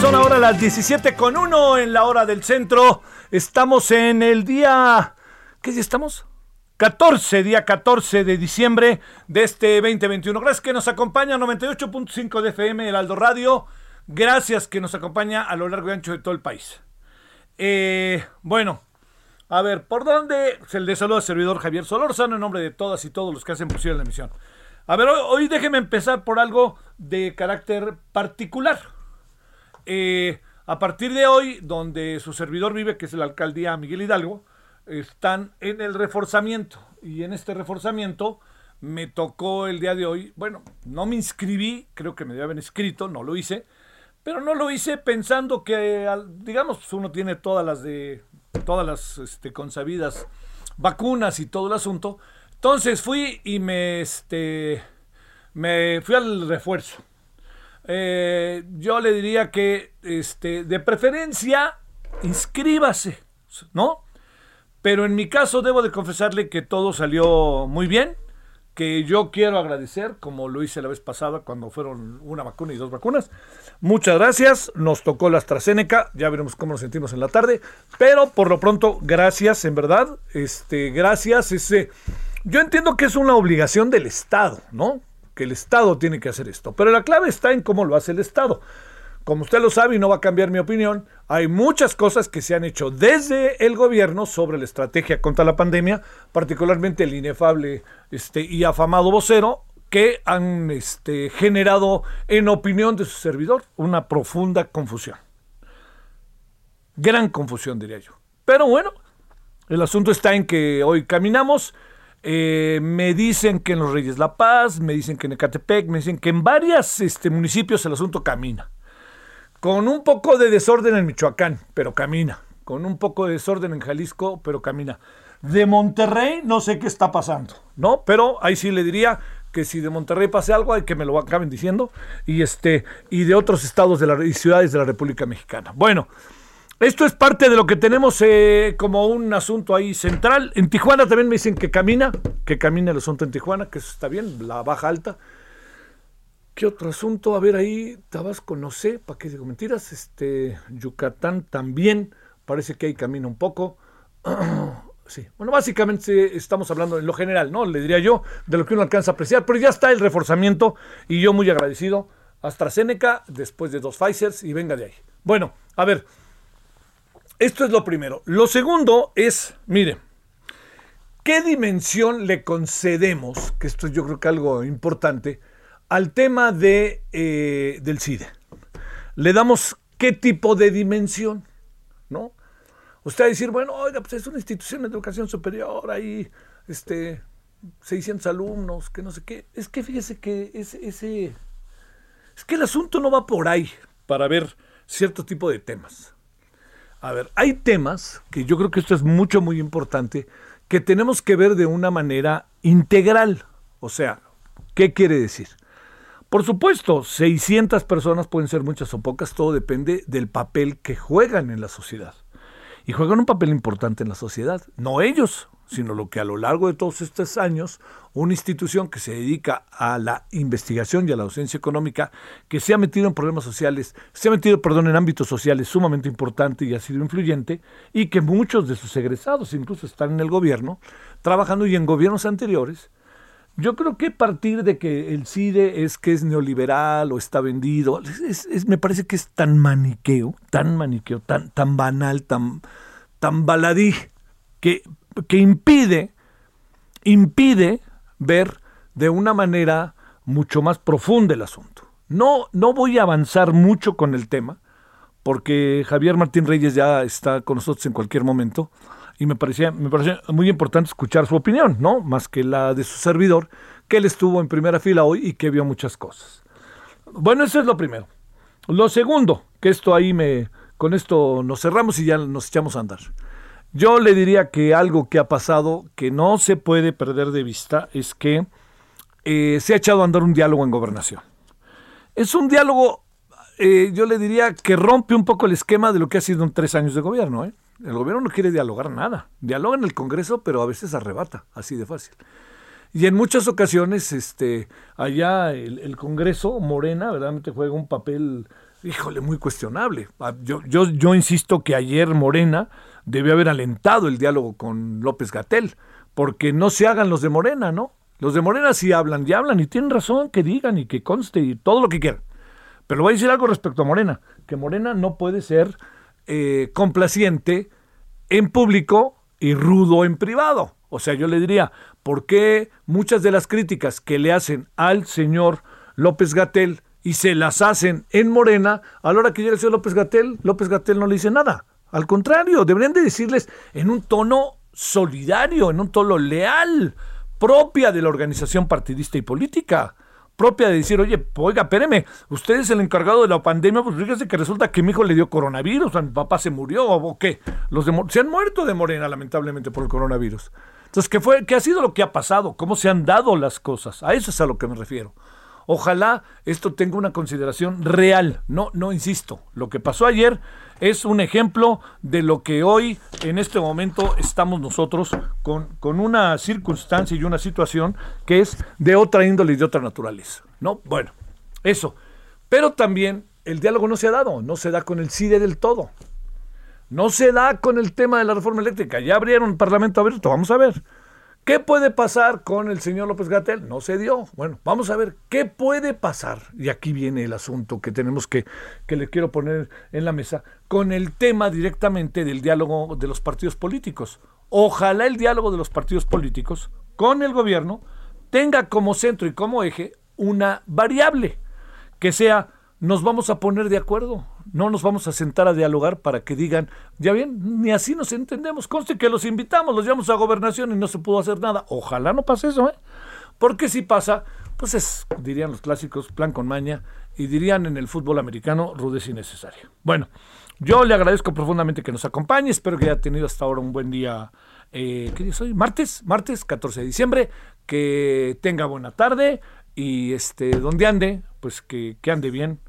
Son ahora las 17 con 1 en la hora del centro. Estamos en el día. ¿Qué día estamos? 14, día 14 de diciembre de este 2021. Gracias que nos acompaña 98.5 de FM, el Aldo Radio. Gracias que nos acompaña a lo largo y ancho de todo el país. Eh, bueno, a ver, ¿por dónde? Se el de saludo al servidor Javier Solórzano en nombre de todas y todos los que hacen posible la emisión. A ver, hoy, hoy déjeme empezar por algo de carácter particular. Eh, a partir de hoy, donde su servidor vive, que es la alcaldía Miguel Hidalgo, están en el reforzamiento. Y en este reforzamiento me tocó el día de hoy, bueno, no me inscribí, creo que me debía haber inscrito, no lo hice, pero no lo hice pensando que, digamos, pues, uno tiene todas las de, todas las este, consabidas vacunas y todo el asunto. Entonces fui y me, este, me fui al refuerzo. Eh, yo le diría que, este, de preferencia, inscríbase, ¿no? Pero en mi caso debo de confesarle que todo salió muy bien, que yo quiero agradecer, como lo hice la vez pasada cuando fueron una vacuna y dos vacunas. Muchas gracias, nos tocó la AstraZeneca, ya veremos cómo nos sentimos en la tarde, pero por lo pronto, gracias, en verdad, este, gracias, yo entiendo que es una obligación del Estado, ¿no? Que el Estado tiene que hacer esto, pero la clave está en cómo lo hace el Estado. Como usted lo sabe y no va a cambiar mi opinión, hay muchas cosas que se han hecho desde el gobierno sobre la estrategia contra la pandemia, particularmente el inefable este, y afamado vocero, que han este, generado, en opinión de su servidor, una profunda confusión. Gran confusión, diría yo. Pero bueno, el asunto está en que hoy caminamos. Eh, me dicen que en los Reyes La Paz, me dicen que en Ecatepec, me dicen que en varios este, municipios el asunto camina. Con un poco de desorden en Michoacán, pero camina. Con un poco de desorden en Jalisco, pero camina. De Monterrey no sé qué está pasando, ¿no? Pero ahí sí le diría que si de Monterrey pase algo, hay que me lo acaben diciendo. Y este, y de otros estados y ciudades de la República Mexicana. Bueno, esto es parte de lo que tenemos eh, como un asunto ahí central. En Tijuana también me dicen que camina, que camina el asunto en Tijuana, que eso está bien, la baja alta. ¿Qué otro asunto? A ver ahí, Tabasco, no sé, ¿para qué digo mentiras? Este, Yucatán también, parece que ahí camina un poco. sí, bueno, básicamente estamos hablando en lo general, ¿no? Le diría yo, de lo que uno alcanza a apreciar, pero ya está el reforzamiento y yo muy agradecido. AstraZeneca, después de dos Pfizers y venga de ahí. Bueno, a ver, esto es lo primero. Lo segundo es, mire, ¿qué dimensión le concedemos, que esto es yo creo que algo importante, al tema de, eh, del CIDE? ¿Le damos qué tipo de dimensión? ¿No? Usted va a decir, bueno, oiga, pues es una institución de educación superior, ahí, este, 600 alumnos, que no sé qué. Es que fíjese que ese, ese, es que el asunto no va por ahí para ver cierto tipo de temas. A ver, hay temas que yo creo que esto es mucho, muy importante, que tenemos que ver de una manera integral. O sea, ¿qué quiere decir? Por supuesto, 600 personas pueden ser muchas o pocas, todo depende del papel que juegan en la sociedad. Y juegan un papel importante en la sociedad, no ellos, sino lo que a lo largo de todos estos años, una institución que se dedica a la investigación y a la docencia económica, que se ha metido en problemas sociales, se ha metido, perdón, en ámbitos sociales sumamente importante y ha sido influyente, y que muchos de sus egresados incluso están en el gobierno, trabajando y en gobiernos anteriores, yo creo que partir de que el CIDE es que es neoliberal o está vendido, es, me parece que es tan maniqueo, tan maniqueo, tan, tan banal, tan, tan baladí, que, que impide, impide ver de una manera mucho más profunda el asunto. No, no voy a avanzar mucho con el tema, porque Javier Martín Reyes ya está con nosotros en cualquier momento y me parecía, me muy importante escuchar su opinión, ¿no? Más que la de su servidor, que él estuvo en primera fila hoy y que vio muchas cosas. Bueno, eso es lo primero. Lo segundo, que esto ahí me, con esto nos cerramos y ya nos echamos a andar. Yo le diría que algo que ha pasado que no se puede perder de vista es que eh, se ha echado a andar un diálogo en gobernación. Es un diálogo, eh, yo le diría que rompe un poco el esquema de lo que ha sido en tres años de gobierno. ¿eh? El gobierno no quiere dialogar nada. Dialoga en el Congreso, pero a veces arrebata, así de fácil. Y en muchas ocasiones, este, allá el, Congreso, Morena, verdaderamente juega un papel, híjole, muy cuestionable. Ah, yo, yo, yo insisto que ayer Morena debió haber alentado el diálogo con López Gatel, porque no se hagan los de Morena, ¿no? Los de Morena sí hablan y hablan y tienen razón que digan y que conste y todo lo que quieran. Pero voy a decir algo respecto a Morena, que Morena no puede ser eh, complaciente en público y rudo en privado. O sea, yo le diría, ¿por qué muchas de las críticas que le hacen al señor López Gatel y se las hacen en Morena, a la hora que llega el señor López Gatel, López Gatel no le dice nada? Al contrario, deberían de decirles en un tono solidario, en un tono leal, propia de la organización partidista y política propia de decir, oye, oiga, espéreme, usted es el encargado de la pandemia, pues fíjese que resulta que mi hijo le dio coronavirus, o mi papá se murió, o qué. Los se han muerto de Morena, lamentablemente, por el coronavirus. Entonces, ¿qué, fue, ¿qué ha sido lo que ha pasado? ¿Cómo se han dado las cosas? A eso es a lo que me refiero. Ojalá esto tenga una consideración real. No, no insisto. Lo que pasó ayer es un ejemplo de lo que hoy, en este momento, estamos nosotros con, con una circunstancia y una situación que es de otra índole y de otra naturaleza. ¿No? Bueno, eso. Pero también el diálogo no se ha dado, no se da con el CIDE del todo. No se da con el tema de la reforma eléctrica. Ya abrieron un parlamento abierto, vamos a ver. ¿Qué puede pasar con el señor López Gatel? No se dio. Bueno, vamos a ver qué puede pasar. Y aquí viene el asunto que tenemos que, que le quiero poner en la mesa, con el tema directamente del diálogo de los partidos políticos. Ojalá el diálogo de los partidos políticos con el gobierno tenga como centro y como eje una variable que sea nos vamos a poner de acuerdo, no nos vamos a sentar a dialogar para que digan, ya bien, ni así nos entendemos, conste que los invitamos, los llevamos a gobernación y no se pudo hacer nada. Ojalá no pase eso, ¿eh? Porque si pasa, pues es, dirían los clásicos, plan con maña, y dirían en el fútbol americano, rudeza innecesaria. Bueno, yo le agradezco profundamente que nos acompañe, espero que haya tenido hasta ahora un buen día. Eh, ¿Qué día es hoy? Martes, martes 14 de diciembre, que tenga buena tarde y este, donde ande, pues que, que ande bien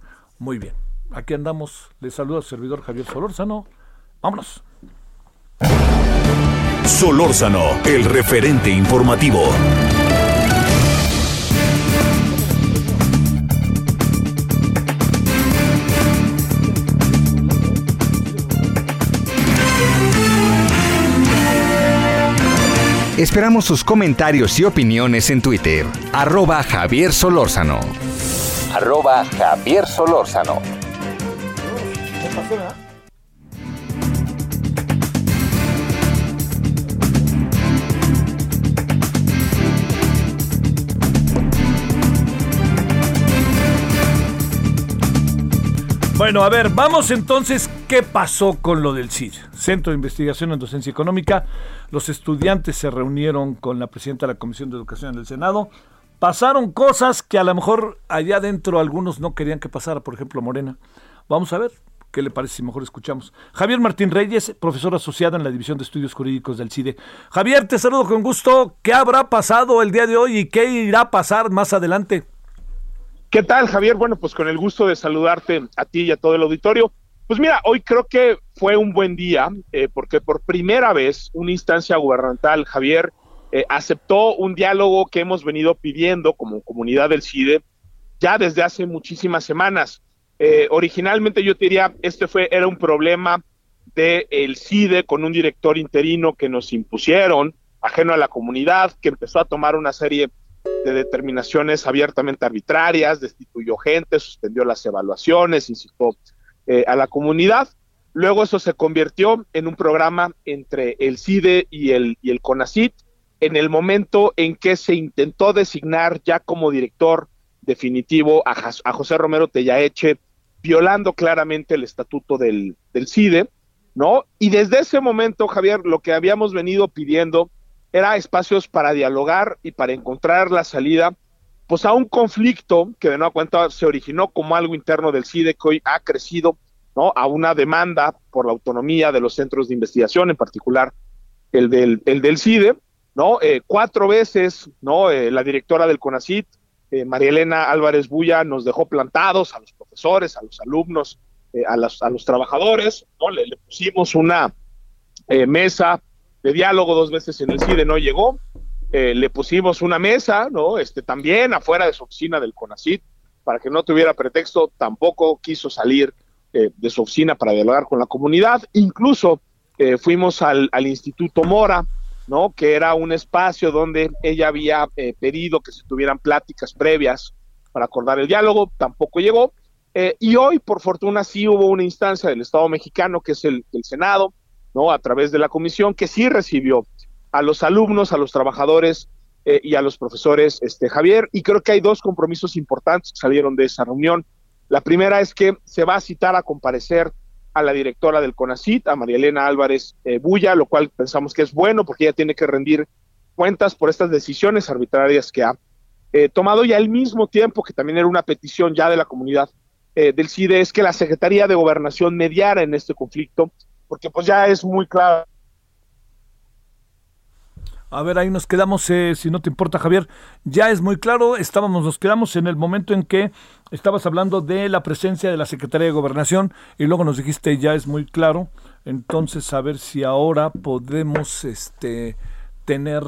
muy bien. Aquí andamos. Les saluda el servidor Javier Solórzano. Vámonos. Solórzano, el referente informativo. Esperamos sus comentarios y opiniones en Twitter. Arroba Javier Solórzano arroba Javier Solórzano. Bueno, a ver, vamos entonces, ¿qué pasó con lo del CID? Centro de Investigación en Docencia Económica. Los estudiantes se reunieron con la presidenta de la Comisión de Educación del Senado pasaron cosas que a lo mejor allá adentro algunos no querían que pasara, por ejemplo Morena. Vamos a ver ¿Qué le parece si mejor escuchamos? Javier Martín Reyes, profesor asociado en la División de Estudios Jurídicos del CIDE. Javier, te saludo con gusto. ¿Qué habrá pasado el día de hoy y qué irá a pasar más adelante? ¿Qué tal, Javier? Bueno, pues con el gusto de saludarte a ti y a todo el auditorio. Pues mira, hoy creo que fue un buen día eh, porque por primera vez una instancia gubernamental, Javier, eh, aceptó un diálogo que hemos venido pidiendo como comunidad del CIDE ya desde hace muchísimas semanas. Eh, originalmente yo diría, este fue, era un problema del el CIDE con un director interino que nos impusieron, ajeno a la comunidad, que empezó a tomar una serie de determinaciones abiertamente arbitrarias, destituyó gente, suspendió las evaluaciones, incitó eh, a la comunidad. Luego eso se convirtió en un programa entre el CIDE y el, y el CONACIT, en el momento en que se intentó designar ya como director definitivo a, a José Romero Tellaeche, violando claramente el estatuto del, CIDE, ¿no? Y desde ese momento, Javier, lo que habíamos venido pidiendo era espacios para dialogar y para encontrar la salida, pues a un conflicto que de nueva cuenta se originó como algo interno del CIDE que hoy ha crecido, ¿no? A una demanda por la autonomía de los centros de investigación, en particular el del, el del CIDE, ¿no? Eh, cuatro veces, ¿no? Eh, la directora del CONACIT, eh, María Elena Álvarez Bulla nos dejó plantados a los profesores, a los alumnos, eh, a, los, a los trabajadores, ¿no? Le, pusimos una eh, mesa de diálogo dos veces en el CIDE, no llegó, le pusimos una mesa, ¿no? Este, también afuera de su oficina del CONACIT, para que no tuviera pretexto, tampoco quiso salir de su oficina para dialogar con la comunidad, incluso fuimos al, al Instituto Mora, ¿no? Que era un espacio donde ella había eh, pedido que se tuvieran pláticas previas para acordar el diálogo, tampoco llegó. Eh, y hoy, por fortuna, sí hubo una instancia del Estado mexicano, que es el, Senado, ¿no? A través de la comisión, que sí recibió a los alumnos, a los trabajadores eh, y a los profesores, este, Javier. Y creo que hay dos compromisos importantes que salieron de esa reunión. La primera es que se va a citar a comparecer a la directora del CONACIT, a María Elena Álvarez eh, Bulla, lo cual pensamos que es bueno porque ella tiene que rendir cuentas por estas decisiones arbitrarias que ha eh, tomado y al mismo tiempo que también era una petición ya de la comunidad eh, del CIDE es que la Secretaría de Gobernación mediara en este conflicto porque pues ya es muy claro a ver, ahí nos quedamos, eh, si no te importa, Javier. Ya es muy claro, estábamos, nos quedamos en el momento en que estabas hablando de la presencia de la Secretaría de Gobernación y luego nos dijiste ya es muy claro. Entonces, a ver si ahora podemos este, tener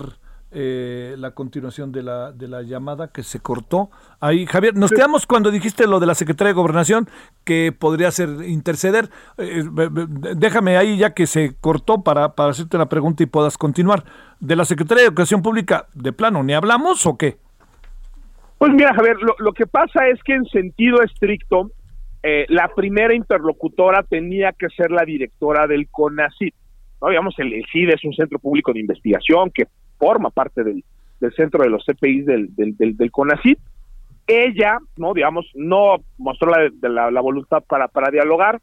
eh, la continuación de la, de la llamada que se cortó. Ahí, Javier, nos quedamos cuando dijiste lo de la Secretaría de Gobernación, que podría ser interceder. Eh, déjame ahí ya que se cortó para, para hacerte la pregunta y puedas continuar. ¿De la Secretaría de Educación Pública, de plano, ni hablamos o qué? Pues mira, Javier, lo, lo que pasa es que en sentido estricto, eh, la primera interlocutora tenía que ser la directora del CONACIT. ¿no? Digamos, el, el CID es un centro público de investigación que forma parte del, centro de los CPIs del, del, del, CONACIT. Ella, no digamos, no mostró la, la, voluntad para, para dialogar.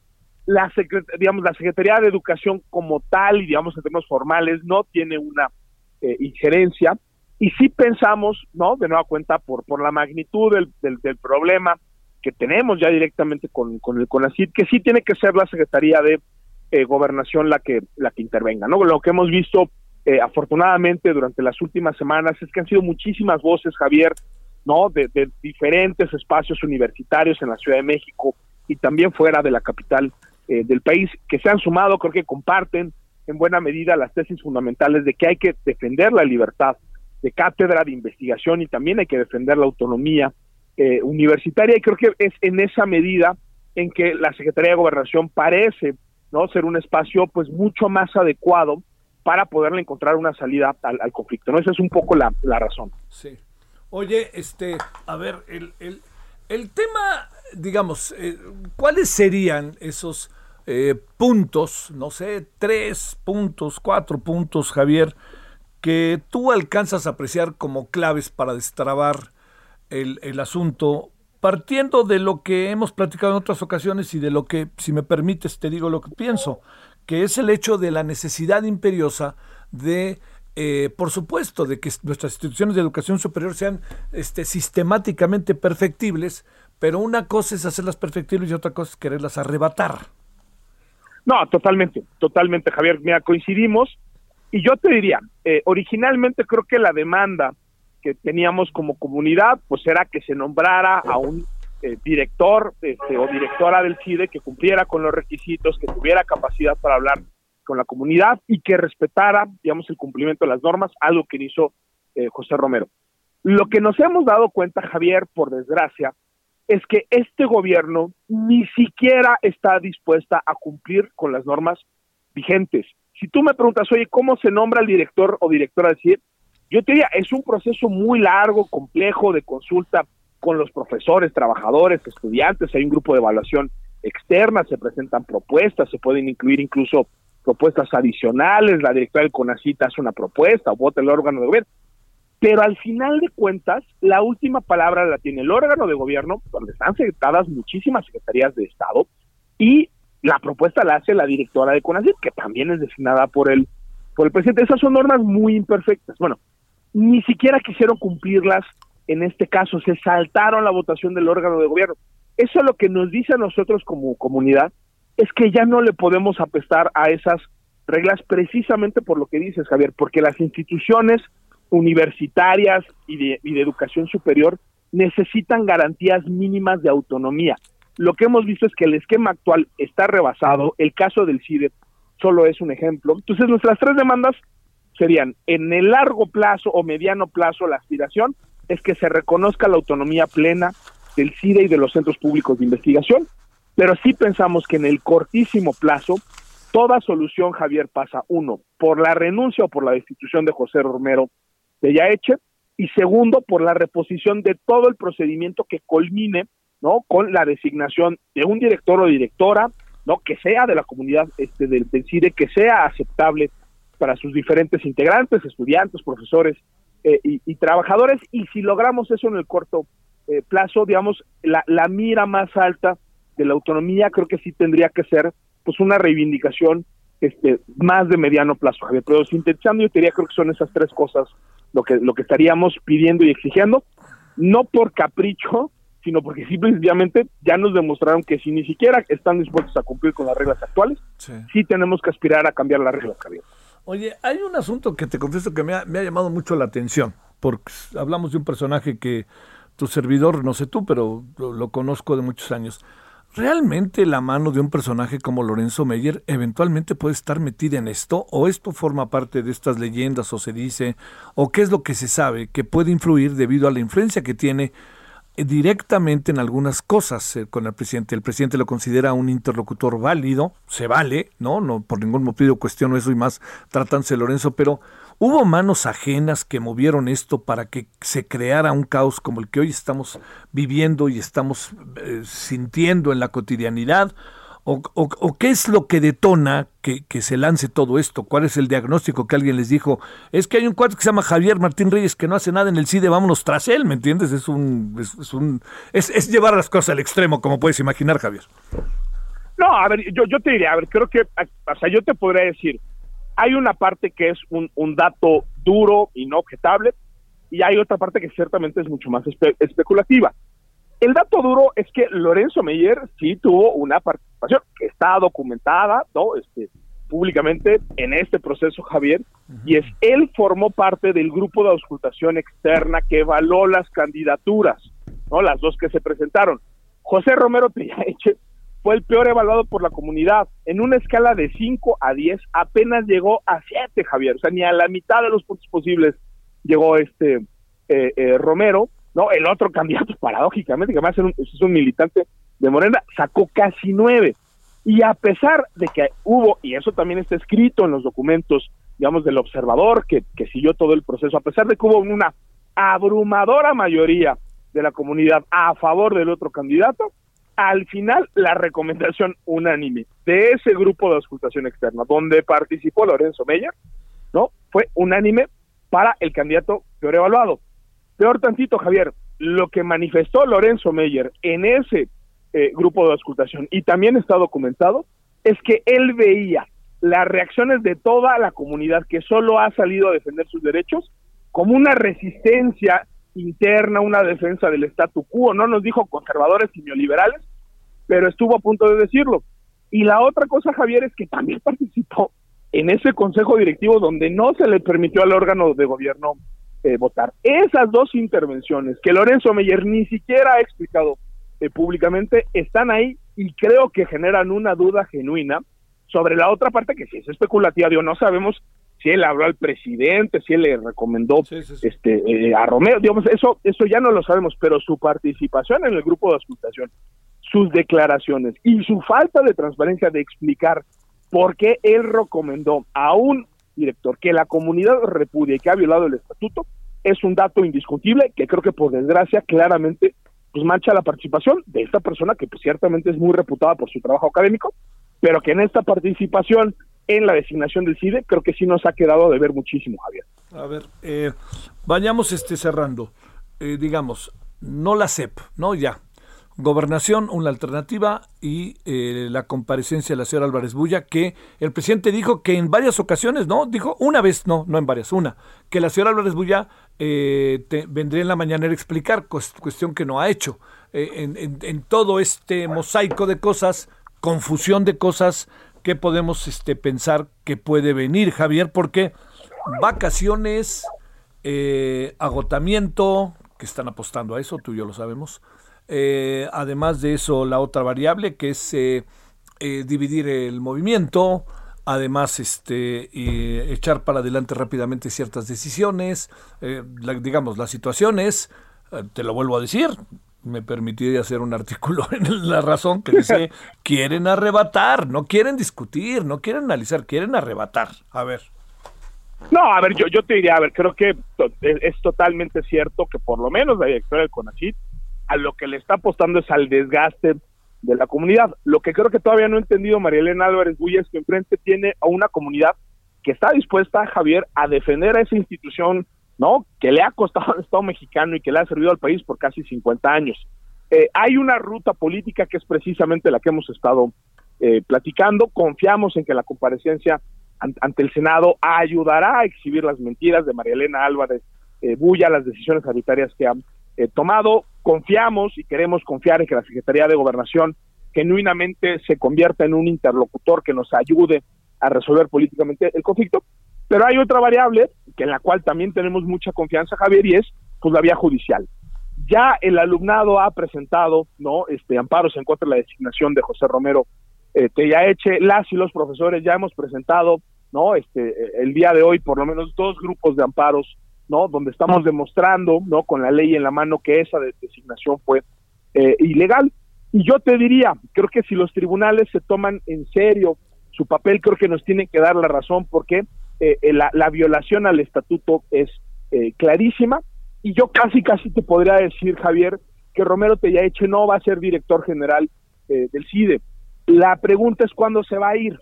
La, digamos, la Secretaría de Educación como tal, y digamos en términos formales, no tiene una eh, injerencia. Y sí pensamos, ¿no? De nueva cuenta, por, por la magnitud del, del, problema que tenemos ya directamente con, con el CONACIT, que sí tiene que ser la Secretaría de eh, Gobernación la que, la que intervenga, ¿no? Lo que hemos visto eh, afortunadamente durante las últimas semanas es que han sido muchísimas voces, Javier, ¿no? De, diferentes espacios universitarios en la Ciudad de México y también fuera de la capital eh, del país, que se han sumado, creo que comparten en buena medida las tesis fundamentales de que hay que defender la libertad de cátedra, de investigación y también hay que defender la autonomía eh, universitaria y creo que es en esa medida en que la Secretaría de Gobernación parece no ser un espacio pues mucho más adecuado para poderle encontrar una salida al, conflicto. ¿no? Esa es un poco la, razón. Sí. Oye, este, a ver, el, el, el tema, digamos, eh, ¿cuáles serían esos eh, puntos, no sé, tres puntos, cuatro puntos, Javier, que tú alcanzas a apreciar como claves para destrabar el, el asunto partiendo de lo que hemos platicado en otras ocasiones y de lo que, si me permites, te digo lo que pienso que es el hecho de la necesidad imperiosa de eh, por supuesto, de que nuestras instituciones de educación superior sean este, sistemáticamente perfectibles, pero una cosa es hacerlas perfectibles y otra cosa es quererlas arrebatar. No, totalmente, totalmente, Javier. Mira, coincidimos. Y yo te diría, eh, originalmente creo que la demanda que teníamos como comunidad, pues era que se nombrara a un eh, director este, o directora del CIDE que cumpliera con los requisitos, que tuviera capacidad para hablar con la comunidad y que respetara, digamos, el cumplimiento de las normas, algo que hizo eh, José Romero. Lo que nos hemos dado cuenta, Javier, por desgracia, es que este gobierno ni siquiera está dispuesta a cumplir con las normas vigentes. Si tú me preguntas, oye, ¿cómo se nombra el director o directora de CIE? Yo te diría, es un proceso muy largo, complejo de consulta con los profesores, trabajadores, estudiantes, hay un grupo de evaluación externa, se presentan propuestas, se pueden incluir incluso propuestas adicionales, la directora del CONACITA hace una propuesta vota el órgano de gobierno. Pero al final de cuentas, la última palabra la tiene el órgano de gobierno, donde están secretadas muchísimas secretarías de Estado, y la propuesta la hace la directora de CONACYT, que también es designada por el, por el presidente. Esas son normas muy imperfectas. Bueno, ni siquiera quisieron cumplirlas en este caso, se saltaron la votación del órgano de gobierno. Eso lo que nos dice a nosotros como comunidad es que ya no le podemos apestar a esas reglas precisamente por lo que dices, Javier, porque las instituciones universitarias y de, educación superior necesitan garantías mínimas de autonomía. Lo que hemos visto es que el esquema actual está rebasado, el caso del CIDE solo es un ejemplo. Entonces nuestras tres demandas serían, en el largo plazo o mediano plazo, la aspiración es que se reconozca la autonomía plena del CIDE y de los centros públicos de investigación, pero sí pensamos que en el cortísimo plazo, toda solución, Javier, pasa, uno, por la renuncia o por la destitución de José Romero de Yaeche, y segundo, por la reposición de todo el procedimiento que culmine, ¿no? Con la designación de un director o directora, ¿no? Que sea de la comunidad este, del, CIDE, que sea aceptable para sus diferentes integrantes, estudiantes, profesores eh, y, trabajadores, y si logramos eso en el corto eh, plazo, digamos, la, la mira más alta de la autonomía creo que sí tendría que ser pues una reivindicación este más de mediano plazo, Javier. Pero sintetizando, yo diría creo que son esas tres cosas lo que, lo que estaríamos pidiendo y exigiendo, no por capricho, sino porque simplemente ya nos demostraron que si ni siquiera están dispuestos a cumplir con las reglas actuales, sí, tenemos que aspirar a cambiar las reglas, Javier. Oye, hay un asunto que te confieso que me ha, llamado mucho la atención, porque hablamos de un personaje que tu servidor, no sé tú, pero lo conozco de muchos años. ¿Realmente la mano de un personaje como Lorenzo Meyer eventualmente puede estar metida en esto? ¿O esto forma parte de estas leyendas o se dice? ¿O qué es lo que se sabe que puede influir debido a la influencia que tiene directamente en algunas cosas eh, con el presidente? El presidente lo considera un interlocutor válido, se vale, ¿no? No por ningún motivo cuestiono eso y más tratándose Lorenzo, pero ¿Hubo manos ajenas que movieron esto para que se creara un caos como el que hoy estamos viviendo y estamos eh, sintiendo en la cotidianidad? O, qué es lo que detona que, se lance todo esto? ¿Cuál es el diagnóstico que alguien les dijo? Es que hay un cuarto que se llama Javier Martín Reyes que no hace nada en el CIDE, vámonos tras él, ¿me entiendes? Es un, es, un, es, llevar las cosas al extremo, como puedes imaginar, Javier. No, a ver, yo, te diría, a ver, creo que, o sea, yo te podría decir, hay una parte que es un, dato duro y no objetable, y hay otra parte que ciertamente es mucho más especulativa. El dato duro es que Lorenzo Meyer sí tuvo una participación que está documentada, ¿no? Este, públicamente en este proceso, Javier, y es él formó parte del grupo de auscultación externa que evaluó las candidaturas, ¿no? Las dos que se presentaron. José Romero Triaeche fue el peor evaluado por la comunidad. En una escala de 5 a 10 apenas llegó a 7, Javier. O sea, ni a la mitad de los puntos posibles llegó este eh, eh, Romero. no El otro candidato, paradójicamente, que además es un, es un militante de Morena, sacó casi 9. Y a pesar de que hubo, y eso también está escrito en los documentos, digamos, del observador que, que siguió todo el proceso, a pesar de que hubo una abrumadora mayoría de la comunidad a favor del otro candidato, al final la recomendación unánime de ese grupo de auscultación externa, donde participó Lorenzo Meyer, ¿no? Fue unánime para el candidato peor evaluado. Peor tantito, Javier, lo que manifestó Lorenzo Meyer en ese eh, grupo de auscultación, y también está documentado, es que él veía las reacciones de toda la comunidad que solo ha salido a defender sus derechos como una resistencia interna, una defensa del statu quo, no nos dijo conservadores y neoliberales, pero estuvo a punto de decirlo. Y la otra cosa, Javier, es que también participó en ese consejo directivo donde no se le permitió al órgano de gobierno eh, votar. Esas dos intervenciones que Lorenzo Meyer ni siquiera ha explicado eh, públicamente están ahí y creo que generan una duda genuina sobre la otra parte que si es especulativa, digo, no sabemos si él habló al presidente, si él le recomendó este eh, a Romeo, digamos, eso eso ya no lo sabemos, pero su participación en el grupo de auscultación, sus declaraciones y su falta de transparencia de explicar por qué él recomendó a un director que la comunidad repudia y que ha violado el estatuto es un dato indiscutible que creo que por desgracia claramente pues mancha la participación de esta persona que pues, ciertamente es muy reputada por su trabajo académico, pero que en esta participación en la designación del CIDE, creo que sí nos ha quedado de ver muchísimo, Javier. A ver, eh, vayamos este cerrando. Eh, digamos, no la CEP, ¿no? Ya. Gobernación, una alternativa y eh, la comparecencia de la señora Álvarez Bulla, que el presidente dijo que en varias ocasiones, ¿no? Dijo una vez, no, no en varias, una, que la señora Álvarez Bulla eh, vendría en la mañana a explicar, cuestión que no ha hecho. en, en, todo este mosaico de cosas, confusión de cosas, ¿qué podemos este, pensar que puede venir, Javier? Porque vacaciones, eh, agotamiento, que están apostando a eso, tú y yo lo sabemos. Eh, además de eso, la otra variable que es eh, dividir el movimiento, además este echar para adelante rápidamente ciertas decisiones, digamos, las situaciones, te lo vuelvo a decir, me permitiría hacer un artículo en La Razón que dice, quieren arrebatar, no quieren discutir, no quieren analizar, quieren arrebatar. A ver. No, a ver, yo, yo te diría, a ver, creo que es totalmente cierto que por lo menos la directora del CONACYT a lo que le está apostando es al desgaste de la comunidad. Lo que creo que todavía no ha entendido María Elena Álvarez Bulla es que enfrente tiene a una comunidad que está dispuesta, Javier, a defender a esa institución ¿no? Que le ha costado al Estado mexicano y que le ha servido al país por casi 50 años. Eh, hay una ruta política que es precisamente la que hemos estado eh, platicando. Confiamos en que la comparecencia ante el Senado ayudará a exhibir las mentiras de María Elena Álvarez eh, Bulla, las decisiones sanitarias que han tomado. Confiamos y queremos confiar en que la Secretaría de Gobernación genuinamente se convierta en un interlocutor que nos ayude a resolver políticamente el conflicto. Pero hay otra variable que en la cual también tenemos mucha confianza, Javier, y es pues la vía judicial. Ya el alumnado ha presentado, ¿no? Este amparos en contra de la designación de José Romero eh, Tellaeche, las y los profesores ya hemos presentado, ¿no? Este el día de hoy por lo menos dos grupos de amparos, ¿no? Donde estamos demostrando, ¿no? Con la ley en la mano que esa designación fue eh, ilegal. Y yo te diría, creo que si los tribunales se toman en serio su papel, creo que nos tienen que dar la razón porque eh, eh, la, violación al estatuto es clarísima y yo casi casi te podría decir Javier que Romero Tellaeche no va a ser director general del CIDE. La pregunta es cuándo se va a ir.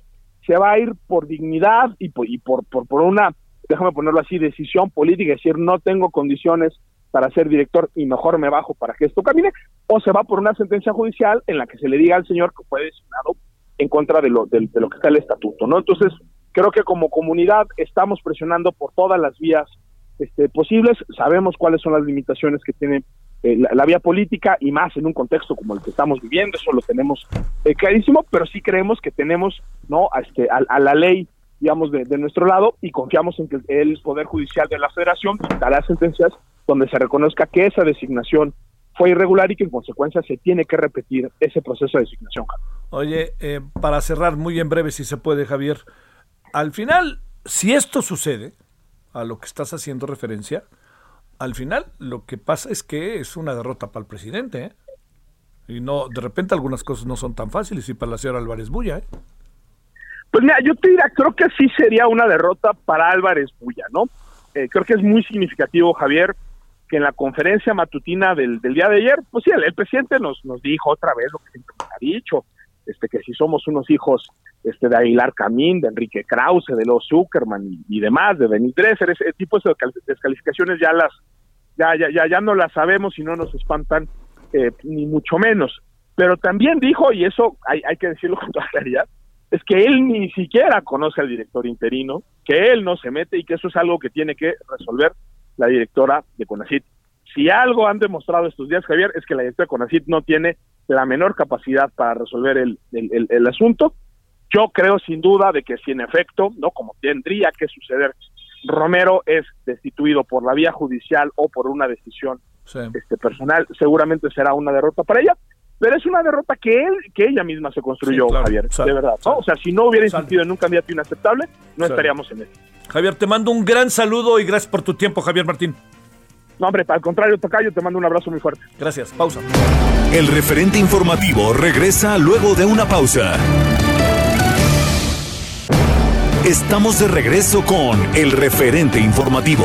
Se va a ir por dignidad y por, y por, por, por una, déjame ponerlo así, decisión política, es decir, no tengo condiciones para ser director y mejor me bajo para que esto camine, o se va por una sentencia judicial en la que se le diga al señor que fue designado en contra de lo, de, lo que está el estatuto, ¿no? Entonces, Creo que como comunidad estamos presionando por todas las vías este, posibles, sabemos cuáles son las limitaciones que tiene eh, la, vía política y más en un contexto como el que estamos viviendo, eso lo tenemos eh, clarísimo, pero sí creemos que tenemos no a, este, a, la ley digamos de, nuestro lado y confiamos en que el Poder Judicial de la Federación dará sentencias donde se reconozca que esa designación fue irregular y que en consecuencia se tiene que repetir ese proceso de designación. Oye, eh, para cerrar muy en breve si se puede, Javier, al final, si esto sucede, a lo que estás haciendo referencia, al final lo que pasa es que es una derrota para el presidente, ¿eh? Y no, de repente algunas cosas no son tan fáciles y para la señora Álvarez Bulla, ¿eh? Pues mira, yo te diría, creo que sí sería una derrota para Álvarez Bulla, ¿no? Eh, creo que es muy significativo, Javier, que en la conferencia matutina del, día de ayer, pues sí, el, presidente nos, nos dijo otra vez lo que siempre nos ha dicho, este, que si somos unos hijos este, de Aguilar Camín, de Enrique Krause, de Los Zuckerman y, demás, de Denis Dresser, ese tipo de descalificaciones ya las ya, ya, ya, ya no las sabemos y no nos espantan eh, ni mucho menos. Pero también dijo, y eso hay, hay que decirlo con toda claridad, es que él ni siquiera conoce al director interino, que él no se mete y que eso es algo que tiene que resolver la directora de CONACIT. Si algo han demostrado estos días, Javier, es que la directora de CONACIT no tiene la menor capacidad para resolver el, el, el, asunto. Yo creo sin duda de que si en efecto, no como tendría que suceder, Romero es destituido por la vía judicial o por una decisión este personal, seguramente será una derrota para ella, pero es una derrota que él, que ella misma se construyó, Javier, de verdad. O sea, si no hubiera insistido en un candidato inaceptable, no estaríamos en esto. Javier, te mando un gran saludo y gracias por tu tiempo, Javier Martín. No, hombre, al contrario, Tocayo, te mando un abrazo muy fuerte. Gracias, pausa. El referente informativo regresa luego de una pausa. Estamos de regreso con el referente informativo.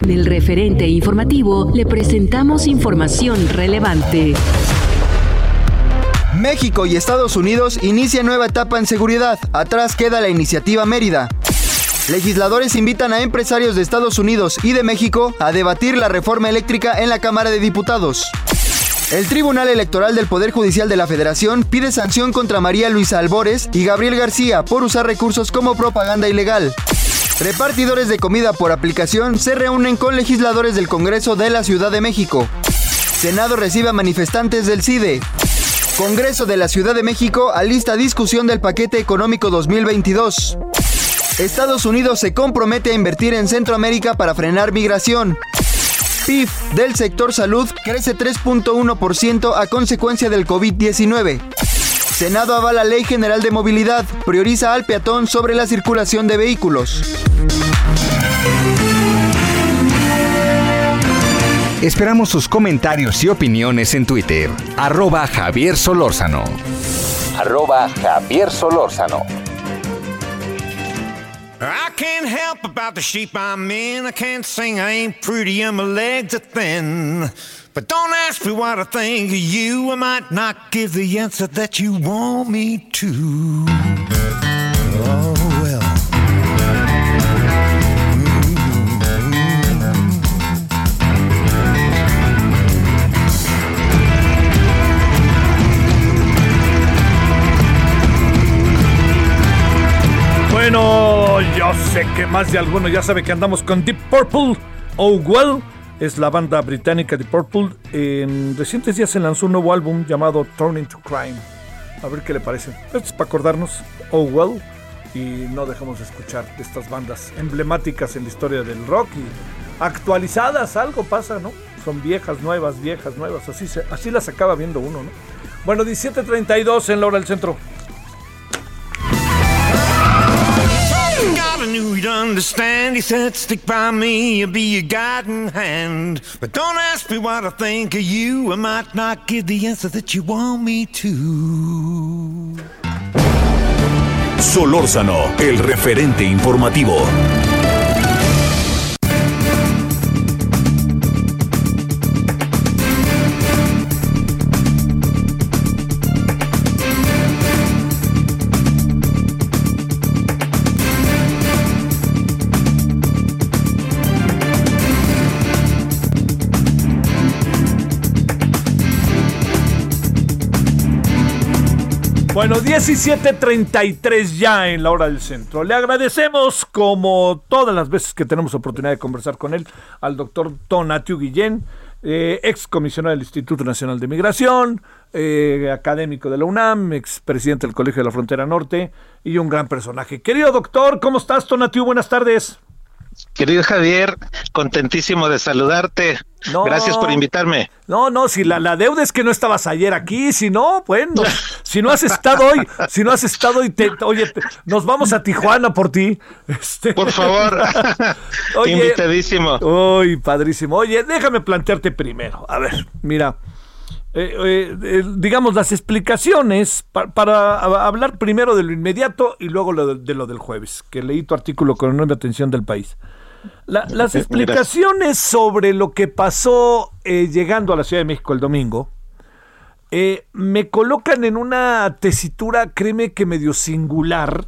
En el referente informativo le presentamos información relevante. México y Estados Unidos inician nueva etapa en seguridad. Atrás queda la iniciativa Mérida. Legisladores invitan a empresarios de Estados Unidos y de México a debatir la reforma eléctrica en la Cámara de Diputados. El Tribunal Electoral del Poder Judicial de la Federación pide sanción contra María Luisa Albores y Gabriel García por usar recursos como propaganda ilegal. Repartidores de comida por aplicación se reúnen con legisladores del Congreso de la Ciudad de México. Senado recibe a manifestantes del CIDE. Congreso de la Ciudad de México alista discusión del paquete económico 2022. Estados Unidos se compromete a invertir en Centroamérica para frenar migración. PIB del sector salud crece 3.1% a consecuencia del COVID-19. Senado avala Ley General de Movilidad, prioriza al peatón sobre la circulación de vehículos. Esperamos sus comentarios y opiniones en Twitter. Arroba Javier Solórzano. Arroba Javier Solórzano. I can't help about the shape I'm in. I can't sing, I ain't pretty, and my legs are thin. But don't ask me what I think of you. I might not give the answer that you want me to. Oh, well. Mm-hmm. Bueno, yo sé que más de alguno ya sabe que andamos con Deep Purple. Oh, well es la banda británica de Purple. En recientes días se lanzó un nuevo álbum llamado Turning to Crime. A ver qué le parece. Esto es para acordarnos, Oh Well, y no dejamos de escuchar estas bandas emblemáticas en la historia del rock y actualizadas, algo pasa, ¿no? Son viejas, nuevas, viejas, nuevas, así, se, así las acaba viendo uno, ¿no? Bueno, 17.32 en la hora del centro. I knew you'd understand. He said, Stick by me, I'll be your guiding hand. But don't ask me what I think of you. I might not give the answer that you want me to. Solórzano, el referente informativo. Bueno, 17.33 ya en la hora del centro. Le agradecemos, como todas las veces que tenemos oportunidad de conversar con él, al doctor Tonatiu Guillén, eh, ex comisionado del Instituto Nacional de Migración, eh, académico de la UNAM, ex presidente del Colegio de la Frontera Norte y un gran personaje. Querido doctor, ¿cómo estás, Tonatiu? Buenas tardes. Querido Javier, contentísimo de saludarte. Gracias por invitarme. No, no, si la, deuda es que no estabas ayer aquí, si no, bueno, si no has estado hoy, si no has estado hoy, te, oye, nos vamos a Tijuana por ti. Este. Por favor, invitadísimo. Uy, padrísimo. Oye, déjame plantearte primero. A ver, mira, eh, eh, digamos las explicaciones para hablar primero de lo inmediato y luego de, lo del jueves, que leí tu artículo con enorme atención del país. las explicaciones sobre lo que pasó eh, llegando a la Ciudad de México el domingo eh, me colocan en una tesitura, créeme que medio singular,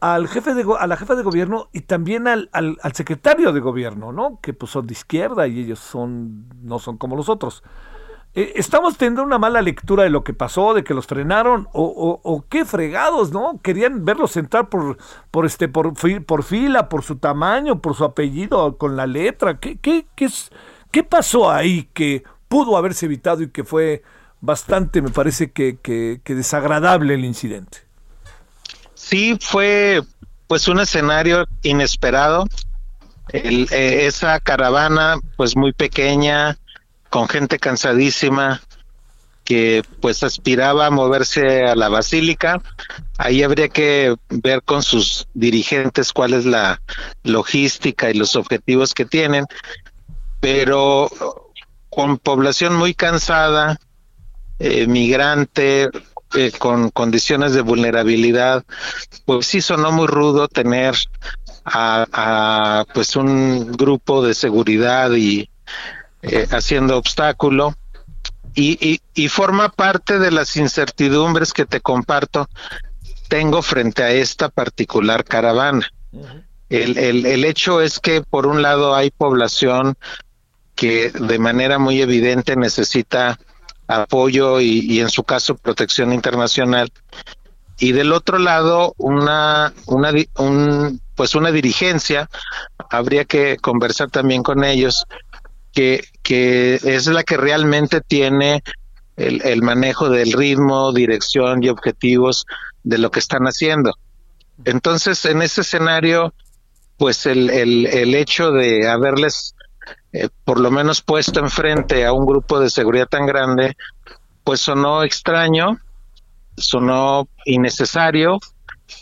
al jefe de, a la jefa de gobierno y también al, al, secretario de gobierno, ¿no? Que pues son de izquierda y ellos son no son como los otros. Eh, ¿Estamos teniendo una mala lectura de lo que pasó, de que los frenaron? ¿O, o, qué fregados, no? Querían verlos entrar por, por, este, por, por fila, por su tamaño, por su apellido, con la letra. ¿Qué, qué, qué, es, ¿Qué pasó ahí que pudo haberse evitado y que fue bastante, me parece que, que, que desagradable el incidente? Sí, fue pues un escenario inesperado. Eh, esa caravana pues muy pequeña, con gente cansadísima, que pues aspiraba a moverse a la basílica. Ahí habría que ver con sus dirigentes cuál es la logística y los objetivos que tienen, pero con población muy cansada, eh, migrante, con condiciones de vulnerabilidad, pues sí sonó muy rudo tener a, pues un grupo de seguridad y eh, haciendo obstáculo y, y, forma parte de las incertidumbres que te comparto tengo frente a esta particular caravana. el, el, el hecho es que por un lado hay población que de manera muy evidente necesita apoyo y, en su caso protección internacional y del otro lado una una un, pues una dirigencia habría que conversar también con ellos que, es la que realmente tiene el, manejo del ritmo, dirección y objetivos de lo que están haciendo. Entonces, en ese escenario, pues el, el, el hecho de haberles eh, por lo menos puesto enfrente a un grupo de seguridad tan grande, pues sonó extraño, sonó innecesario,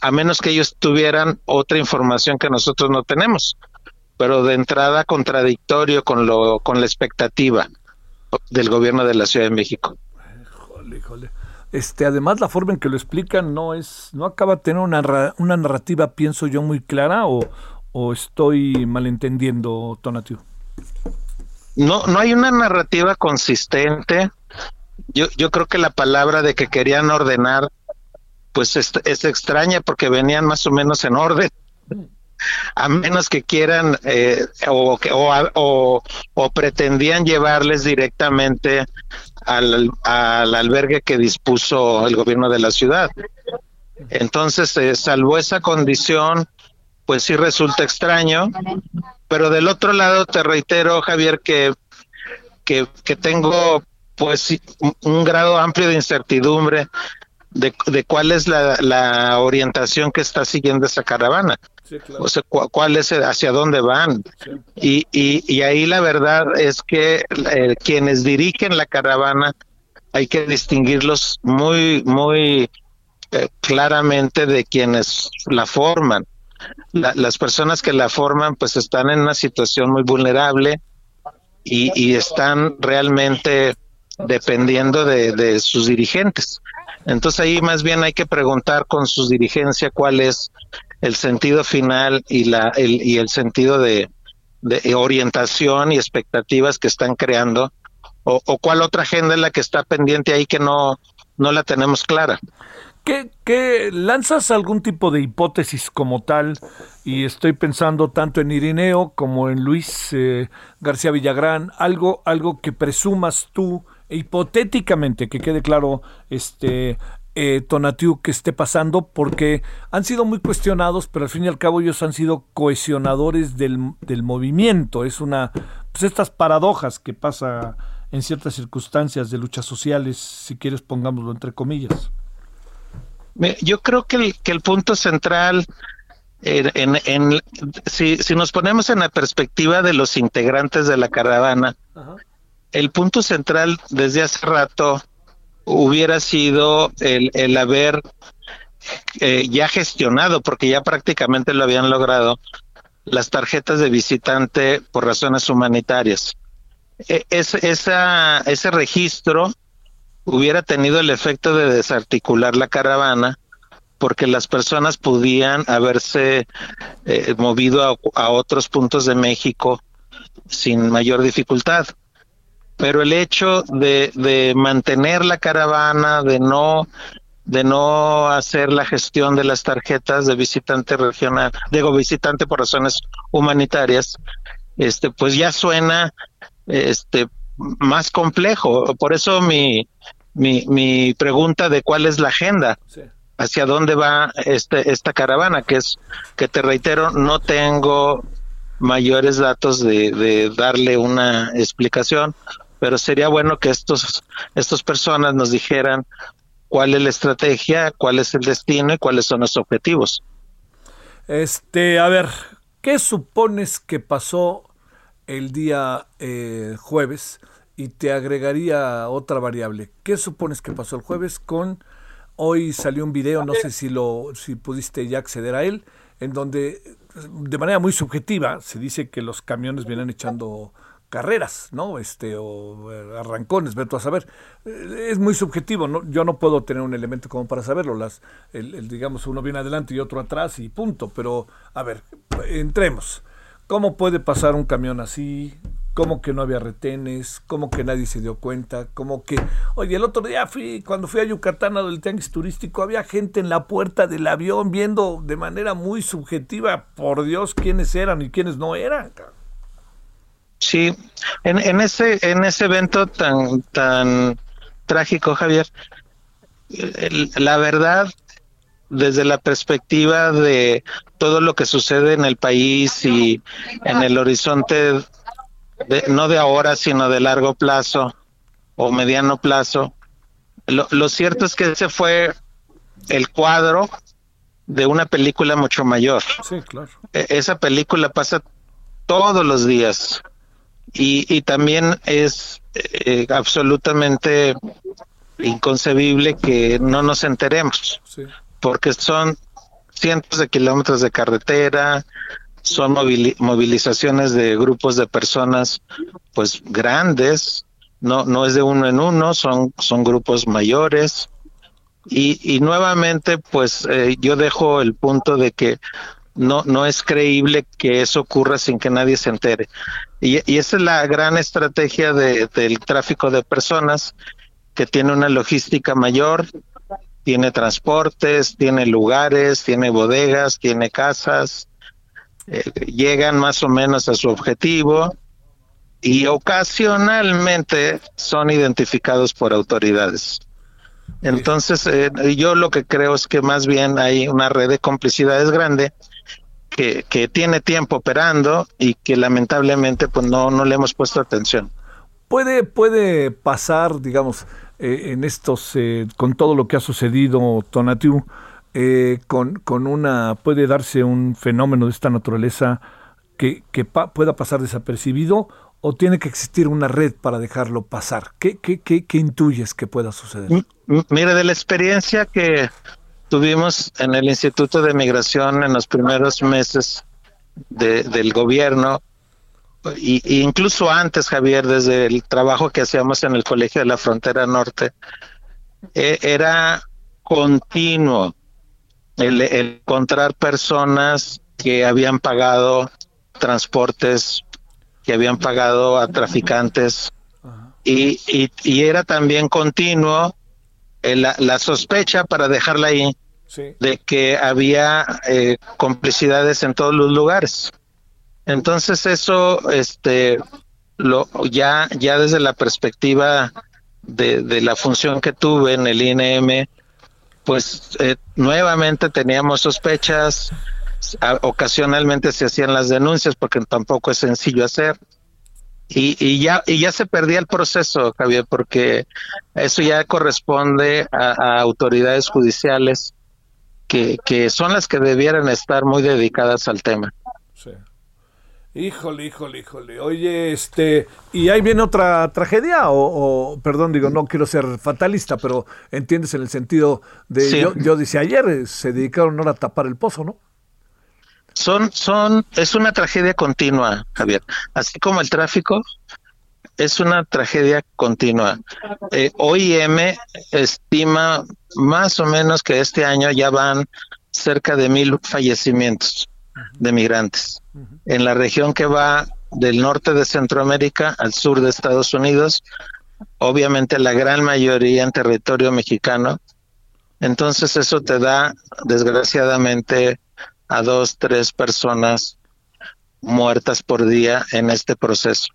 a menos que ellos tuvieran otra información que nosotros no tenemos, pero de entrada contradictorio con lo con la expectativa del gobierno de la Ciudad de México. Este, además la forma en que lo explican no es no acaba de tener una, una narrativa, pienso yo, muy clara o, o estoy malentendiendo, Tonatiu no, no hay una narrativa consistente. Yo, yo creo que la palabra de que querían ordenar, pues es, extraña porque venían más o menos en orden. A menos que quieran eh, o, o, o, pretendían llevarles directamente al, al albergue que dispuso el gobierno de la ciudad. Entonces, eh, salvo esa condición, pues sí resulta extraño. Pero del otro lado te reitero, Javier, que, que, tengo pues un, grado amplio de incertidumbre de, de cuál es la, la, orientación que está siguiendo esa caravana. O sea, cuál es hacia dónde van. Y, y, y, ahí la verdad es que eh, quienes dirigen la caravana hay que distinguirlos muy, muy eh, claramente de quienes la forman las personas que la forman pues están en una situación muy vulnerable y, están realmente dependiendo de, sus dirigentes. Entonces ahí más bien hay que preguntar con sus dirigencias cuál es el sentido final y, la, el, y el sentido de, orientación y expectativas que están creando o, cuál otra agenda es la que está pendiente ahí que no, no la tenemos clara. ¿Qué, lanzas algún tipo de hipótesis como tal? Y estoy pensando tanto en Irineo como en Luis eh, García Villagrán, algo, algo que presumas tú, hipotéticamente, que quede claro, este, eh, Tonatiu que esté pasando, porque han sido muy cuestionados, pero al fin y al cabo ellos han sido cohesionadores del, del movimiento. Es una, pues estas paradojas que pasa en ciertas circunstancias de luchas sociales, si quieres pongámoslo entre comillas. Yo creo que el, que el punto central, en, en, si, si, nos ponemos en la perspectiva de los integrantes de la caravana, el punto central desde hace rato hubiera sido el, el haber eh, ya gestionado, porque ya prácticamente lo habían logrado, las tarjetas de visitante por razones humanitarias. E, ese registro hubiera tenido el efecto de desarticular la caravana, porque las personas podían haberse eh, movido a, a otros puntos de México sin mayor dificultad. Pero el hecho de, de mantener la caravana, de no de no hacer la gestión de las tarjetas de visitante regional, digo visitante por razones humanitarias, este pues ya suena este más complejo. Por eso mi, mi, mi pregunta de cuál es la agenda, hacia dónde va este, esta caravana, que es que te reitero, no tengo mayores datos de, de darle una explicación, pero sería bueno que estos estas personas nos dijeran cuál es la estrategia, cuál es el destino y cuáles son los objetivos. Este, a ver, ¿qué supones que pasó el día eh, jueves? Y te agregaría otra variable. ¿Qué supones que pasó el jueves con hoy salió un video, no sé si lo si pudiste ya acceder a él, en donde de manera muy subjetiva se dice que los camiones vienen echando carreras, ¿no? Este, o eh, arrancones, vete a saber. Eh, es muy subjetivo, ¿no? yo no puedo tener un elemento como para saberlo. Las, el, digamos, uno viene adelante y otro atrás y punto. Pero, a ver, entremos. ¿Cómo puede pasar un camión así? ¿Cómo que no había retenes? ¿Cómo que nadie se dio cuenta? ¿Cómo que, oye, el otro día fui, cuando fui a Yucatán a del tianguis turístico, había gente en la puerta del avión viendo de manera muy subjetiva, por Dios, quiénes eran y quiénes no eran. Sí, en, en ese en ese evento tan tan trágico, Javier, la verdad desde la perspectiva de todo lo que sucede en el país y en el horizonte no de ahora, sino de largo plazo o mediano plazo. Lo, lo cierto es que ese fue el cuadro de una película mucho mayor. Sí, claro. E, esa película pasa todos los días y, y también es eh, absolutamente inconcebible que no nos enteremos, porque son cientos de kilómetros de carretera, son movilizaciones de grupos de personas pues grandes, no, no es de uno en uno, son, son grupos mayores. Y, y nuevamente, pues eh, yo dejo el punto de que no, no es creíble que eso ocurra sin que nadie se entere. Y, y esa es la gran estrategia de, del tráfico de personas, que tiene una logística mayor, tiene transportes, tiene lugares, tiene bodegas, tiene casas, eh, llegan más o menos a su objetivo y ocasionalmente son identificados por autoridades. Entonces, eh, yo lo que creo es que más bien hay una red de complicidades grande que, que tiene tiempo operando y que lamentablemente pues no, no le hemos puesto atención. Puede, puede pasar, digamos, eh, en estos, eh, con todo lo que ha sucedido, Tonatiu, eh, con, con una, puede darse un fenómeno de esta naturaleza que, que pueda pasar desapercibido o tiene que existir una red para dejarlo pasar? ¿Qué, qué, qué, qué intuyes que pueda suceder? Mire, de la experiencia que tuvimos en el Instituto de Migración en los primeros meses de, del gobierno, y, incluso antes, Javier, desde el trabajo que hacíamos en el Colegio de la Frontera Norte, e, era continuo el, encontrar personas que habían pagado transportes, que habían pagado a traficantes, y, y, era también continuo la, la, sospecha, para dejarla ahí, de que había eh, complicidades en todos los lugares. Entonces eso, este, lo ya ya desde la perspectiva de, de la función que tuve en el INM, pues eh, nuevamente teníamos sospechas, ocasionalmente se hacían las denuncias porque tampoco es sencillo hacer. Y, y, ya y ya se perdía el proceso, Javier, porque eso ya corresponde a, a autoridades judiciales que, que son las que debieran estar muy dedicadas al tema. Sí. Híjole, híjole, híjole. Oye, este, ¿y ahí viene otra tragedia? O, perdón, digo, no quiero ser fatalista, pero entiendes en el sentido de, yo, yo decía ayer, eh, se dedicaron ahora a tapar el pozo, ¿no? Son, son, es una tragedia continua, Javier. Así como el tráfico, es una tragedia continua. Eh, OIM estima más o menos que este año ya van cerca de mil fallecimientos de migrantes en la región que va del norte de Centroamérica al sur de Estados Unidos, obviamente la gran mayoría en territorio mexicano. Entonces eso te da, desgraciadamente, a dos, tres personas muertas por día en este proceso.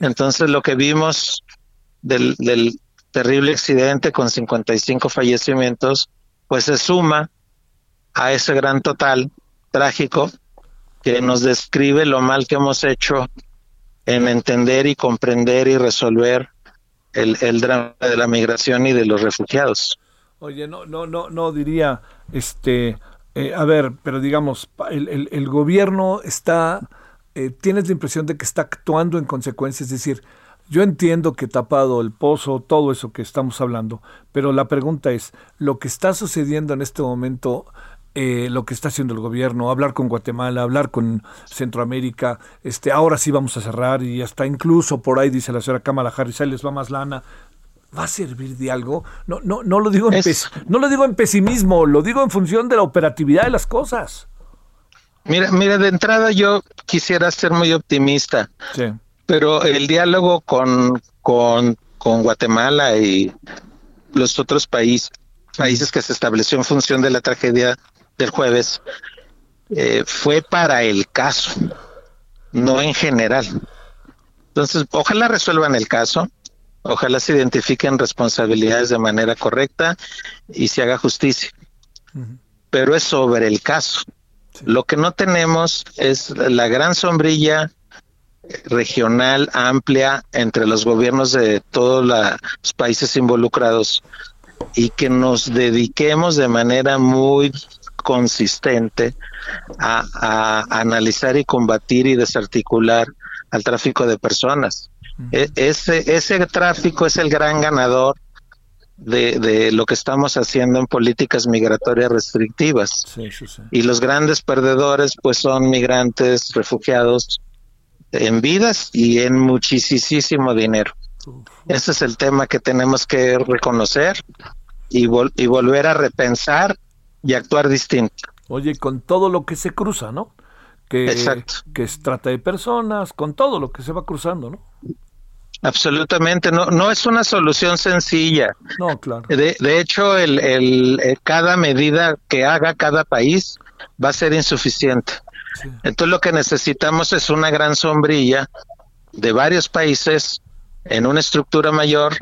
Entonces lo que vimos del, terrible accidente con 55 fallecimientos, pues se suma a ese gran total trágico que nos describe lo mal que hemos hecho en entender y comprender y resolver el, el drama de la migración y de los refugiados. Oye, no, no, no, no diría, este, eh, a ver, pero digamos, el, gobierno está, eh, tienes la impresión de que está actuando en consecuencia, es decir, yo entiendo que tapado el pozo, todo eso que estamos hablando, pero la pregunta es, ¿lo que está sucediendo en este momento eh, lo que está haciendo el gobierno, hablar con Guatemala, hablar con Centroamérica, este, ahora sí vamos a cerrar y hasta incluso por ahí dice la señora Kamala Harris, ahí les va más lana. ¿Va a servir de algo? No, no, no lo digo en no lo digo en pesimismo, lo digo en función de la operatividad de las cosas. Mira, mira, de entrada yo quisiera ser muy optimista, sí. pero el diálogo con, con, con Guatemala y los otros países, países que se estableció en función de la tragedia del jueves eh, fue para el caso, no en general. Entonces, ojalá resuelvan el caso, ojalá se identifiquen responsabilidades de manera correcta y se haga justicia. Uh -huh. Pero es sobre el caso. Sí. Lo que no tenemos es la gran sombrilla regional amplia entre los gobiernos de todos los países involucrados y que nos dediquemos de manera muy consistente a, a, analizar y combatir y desarticular al tráfico de personas. -huh. ese, ese tráfico es el gran ganador de, de, lo que estamos haciendo en políticas migratorias restrictivas. Sí, sí, sí. Y los grandes perdedores pues son migrantes, refugiados en vidas y en muchísimo dinero. Ese es el tema que tenemos que reconocer y, vol y volver a repensar y actuar distinto. Oye, con todo lo que se cruza, ¿no? Que, Exacto. que es trata de personas, con todo lo que se va cruzando, ¿no? Absolutamente, no, no es una solución sencilla. No, claro. De, de hecho, el, el, el, cada medida que haga cada país va a ser insuficiente. Sí. Entonces lo que necesitamos es una gran sombrilla de varios países en una estructura mayor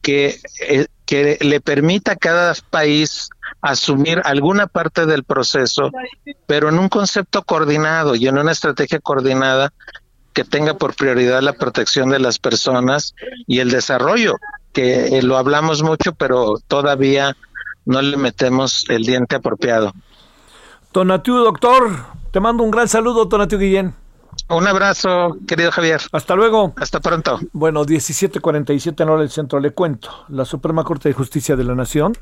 que, eh, que le permita a cada país asumir alguna parte del proceso, pero en un concepto coordinado y en una estrategia coordinada que tenga por prioridad la protección de las personas y el desarrollo, que eh, lo hablamos mucho, pero todavía no le metemos el diente apropiado. Tonatiu, doctor, te mando un gran saludo, Tonatiu Guillén. Un abrazo, querido Javier. Hasta luego. Hasta pronto. Bueno, 17:47 en hora del centro. Le cuento. La Suprema Corte de Justicia de la Nación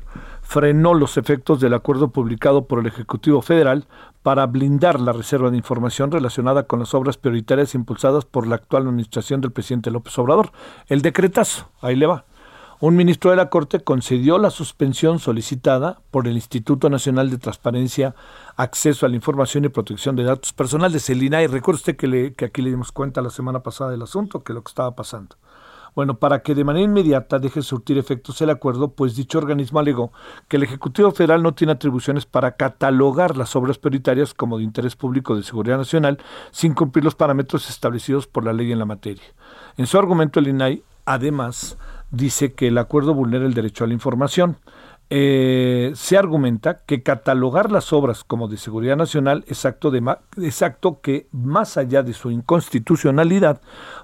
frenó los efectos del acuerdo publicado por el Ejecutivo Federal para blindar la reserva de información relacionada con las obras prioritarias impulsadas por la actual administración del presidente López Obrador. El decretazo, ahí le va. Un ministro de la Corte concedió la suspensión solicitada por el Instituto Nacional de Transparencia, Acceso a la Información y Protección de Datos Personales, el INAI. Recuerde usted que, aquí le dimos cuenta la semana pasada del asunto, que lo que estaba pasando. Bueno, para que de manera inmediata deje surtir efectos el acuerdo, pues dicho organismo alegó que el Ejecutivo Federal no tiene atribuciones para catalogar las obras prioritarias como de interés público de seguridad nacional sin cumplir los parámetros establecidos por la ley en la materia. En su argumento, el INAI, además, dice que el acuerdo vulnera el derecho a la información. Eh, se argumenta que catalogar las obras como de seguridad nacional es acto, es acto que, más allá de su inconstitucionalidad,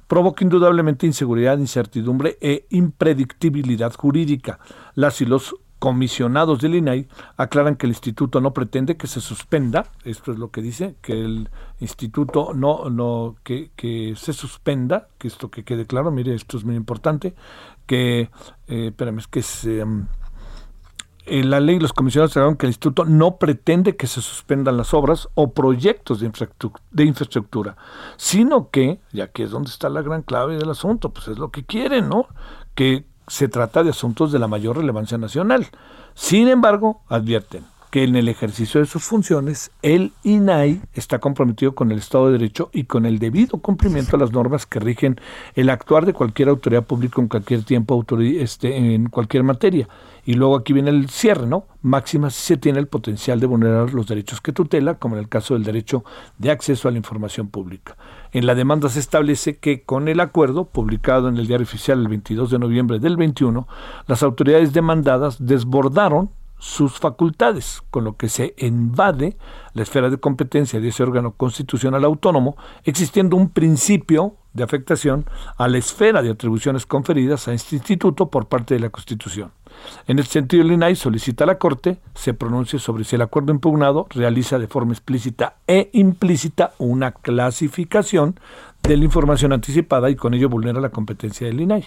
provoca indudablemente inseguridad, incertidumbre e impredictibilidad jurídica. Las y los comisionados del INAI aclaran que el instituto no pretende que se suspenda, esto es lo que dice, que el instituto no, no, que, que se suspenda, que esto que quede claro, mire, esto es muy importante, que, eh, espérame, es que se... En la ley los comisionados señalaron que el instituto no pretende que se suspendan las obras o proyectos de infraestructura, de infraestructura, sino que, y aquí es donde está la gran clave del asunto, pues es lo que quieren, ¿no? Que se trata de asuntos de la mayor relevancia nacional. Sin embargo, advierten, que en el ejercicio de sus funciones el INAI está comprometido con el Estado de Derecho y con el debido cumplimiento de las normas que rigen el actuar de cualquier autoridad pública en cualquier tiempo, este, en cualquier materia. Y luego aquí viene el cierre, ¿no? Máxima si se tiene el potencial de vulnerar los derechos que tutela, como en el caso del derecho de acceso a la información pública. En la demanda se establece que con el acuerdo, publicado en el diario oficial el 22 de noviembre del 21, las autoridades demandadas desbordaron sus facultades, con lo que se invade la esfera de competencia de ese órgano constitucional autónomo, existiendo un principio de afectación a la esfera de atribuciones conferidas a este instituto por parte de la Constitución. En este sentido, el INAI solicita a la Corte se pronuncie sobre si el acuerdo impugnado realiza de forma explícita e implícita una clasificación de la información anticipada y con ello vulnera la competencia del INAI.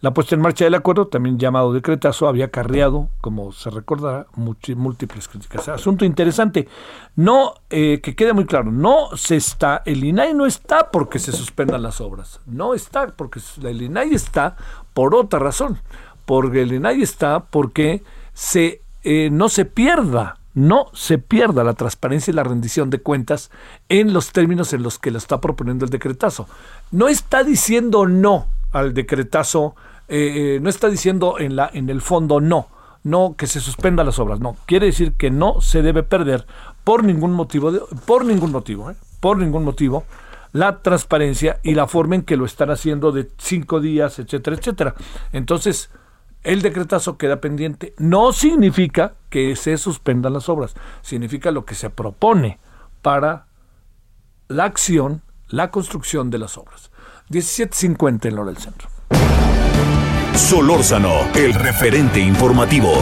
La puesta en marcha del acuerdo, también llamado decretazo, había acarreado, como se recordará, múltiples críticas. Asunto interesante. No, eh, que quede muy claro, no se está, el INAI no está porque se suspendan las obras. No está porque el INAI está por otra razón. Porque el INAI está porque se, eh, no se pierda no se pierda la transparencia y la rendición de cuentas en los términos en los que lo está proponiendo el decretazo. No está diciendo no al decretazo, eh, eh, no está diciendo en, la, en el fondo no, no que se suspenda las obras, no, quiere decir que no se debe perder por ningún motivo, por ningún motivo, eh, por ningún motivo, la transparencia y la forma en que lo están haciendo de cinco días, etcétera, etcétera. Entonces, el decretazo queda pendiente. No significa que se suspendan las obras, significa lo que se propone para la acción, la construcción de las obras. 17.50 en hora del centro. Solórzano, el referente informativo.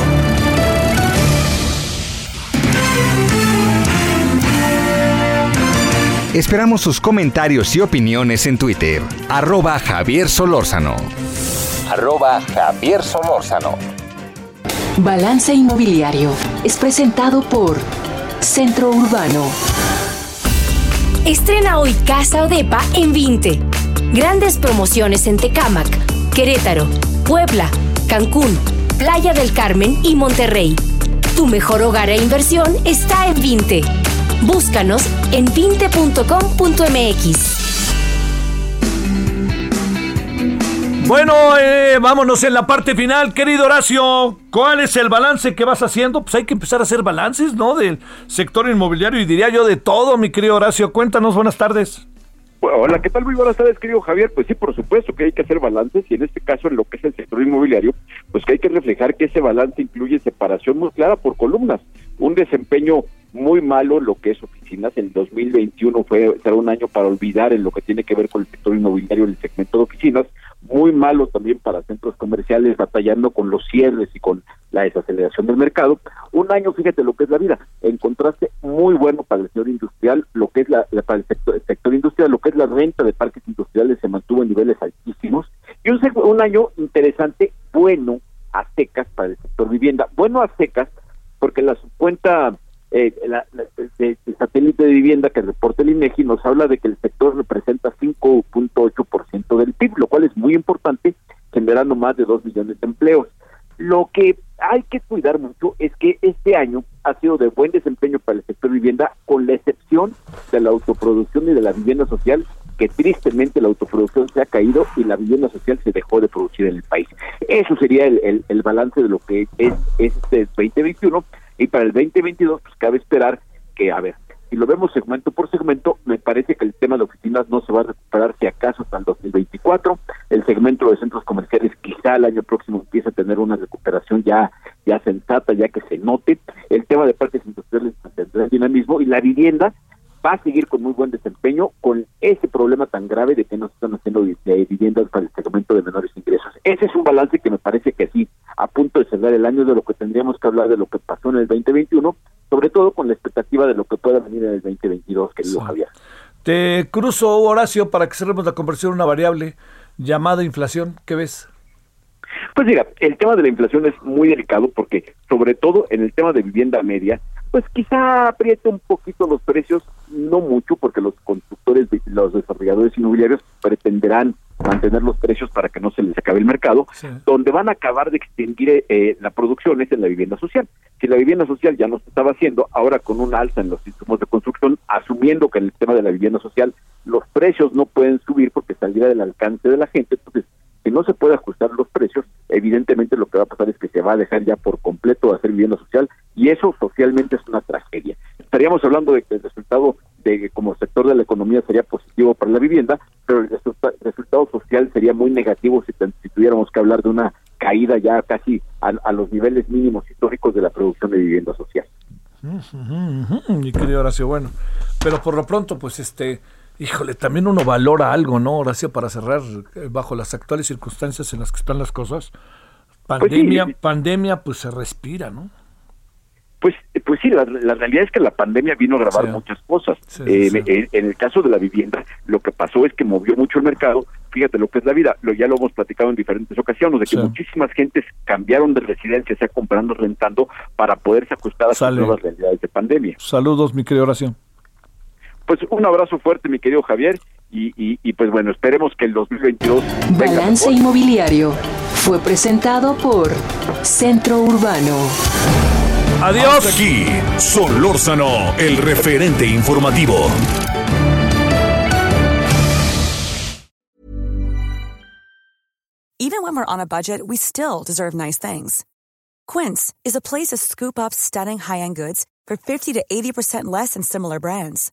Esperamos sus comentarios y opiniones en Twitter. Arroba Javier Solórzano. Arroba Javier Solórzano. Balance Inmobiliario es presentado por Centro Urbano. Estrena hoy Casa Odepa en 20 Grandes promociones en Tecámac, Querétaro, Puebla, Cancún, Playa del Carmen y Monterrey. Tu mejor hogar e inversión está en Vinte. Búscanos en vinte.com.mx. Bueno, eh, vámonos en la parte final, querido Horacio. ¿Cuál es el balance que vas haciendo? Pues hay que empezar a hacer balances, ¿no? Del sector inmobiliario y diría yo de todo, mi querido Horacio. Cuéntanos, buenas tardes. Hola, ¿qué tal? Muy buenas tardes, querido Javier. Pues sí, por supuesto que hay que hacer balances y en este caso en lo que es el sector inmobiliario, pues que hay que reflejar que ese balance incluye separación muy clara por columnas, un desempeño muy malo lo que es oficinas. El 2021 fue será un año para olvidar en lo que tiene que ver con el sector inmobiliario, el segmento de oficinas, muy malo también para centros comerciales, batallando con los cierres y con la desaceleración del mercado. Un año, fíjate lo que es la vida, en contraste muy bueno para el sector industrial, lo que es la, para el sector, sector, industrial, lo que es la renta de parques industriales se mantuvo en niveles altísimos. Y un, un año interesante, bueno a secas para el sector vivienda. Bueno a secas porque la cuenta eh, la, satélite de vivienda que reporta el INEGI nos habla de que el sector representa 5.8% del PIB, lo cual es muy importante, generando más de 2 millones de empleos. Lo que hay que cuidar mucho es que este año ha sido de buen desempeño para el sector vivienda, con la excepción de la autoproducción y de la vivienda social, que tristemente la autoproducción se ha caído y la vivienda social se dejó de producir en el país. Eso sería el, el, balance de lo que es, es este 2021 y para el 2022, pues cabe esperar que, a ver, si lo vemos segmento por segmento, me parece que el tema de oficinas no se va a recuperar si acaso hasta el 2024. El segmento de centros comerciales quizá el año próximo empiece a tener una recuperación ya ya sensata, ya que se note. El tema de parques industriales tendrá dinamismo y la vivienda va a seguir con muy buen desempeño con ese problema tan grave de que no se están haciendo viviendas para el segmento de menores ingresos. Ese es un balance que me parece que sí, a punto de cerrar el año de lo que tendríamos que hablar de lo que pasó en el 2021, sobre todo con la expectativa de lo que pueda venir en el 2022, querido Javier. Te cruzo, Horacio, para que cerremos la conversión una variable llamada inflación. ¿Qué ves? Pues mira, el tema de la inflación es muy delicado porque, sobre todo en el tema de vivienda media, pues quizá apriete un poquito los precios, no mucho, porque los constructores, los desarrolladores inmobiliarios pretenderán mantener los precios para que no se les acabe el mercado, donde van a acabar de extinguir eh, la producción es en la vivienda social. Si la vivienda social ya no se estaba haciendo, ahora con un alza en los insumos de construcción, asumiendo que en el tema de la vivienda social los precios no pueden subir porque saldría del alcance de la gente, entonces si no se puede ajustar los precios, evidentemente lo que va a pasar es que se va a dejar ya por completo de hacer vivienda social y eso socialmente es una tragedia. Estaríamos hablando de que el resultado de como sector de la economía sería positivo para la vivienda, pero el resultado social sería muy negativo si, tuviéramos que hablar de una caída ya casi a, los niveles mínimos históricos de la producción de vivienda social. Mi querido Horacio, bueno, pero por lo pronto, pues este, híjole, también uno valora algo, ¿no, Horacio, para cerrar eh, bajo las actuales circunstancias en las que están las cosas? Pues pandemia, pandemia, pues se respira, ¿no? Pues, pues sí, la, realidad es que la pandemia vino a grabar muchas cosas. Eh, en, el caso de la vivienda, lo que pasó es que movió mucho el mercado. Fíjate lo que es la vida, lo, ya lo hemos platicado en diferentes ocasiones, de que muchísimas gentes cambiaron de residencia, sea comprando, rentando, para poderse ajustar a las nuevas realidades de pandemia. Saludos, mi querida oración. Pues un abrazo fuerte, mi querido Javier, y, y, pues bueno, esperemos que el 2022... Balance Inmobiliario fue presentado por Centro Urbano. Adiós. aquí, Solórzano, el referente informativo. Even when we're on a budget, we still deserve nice things. Quince is a place to scoop up stunning high-end goods for 50 to 80% less than similar brands.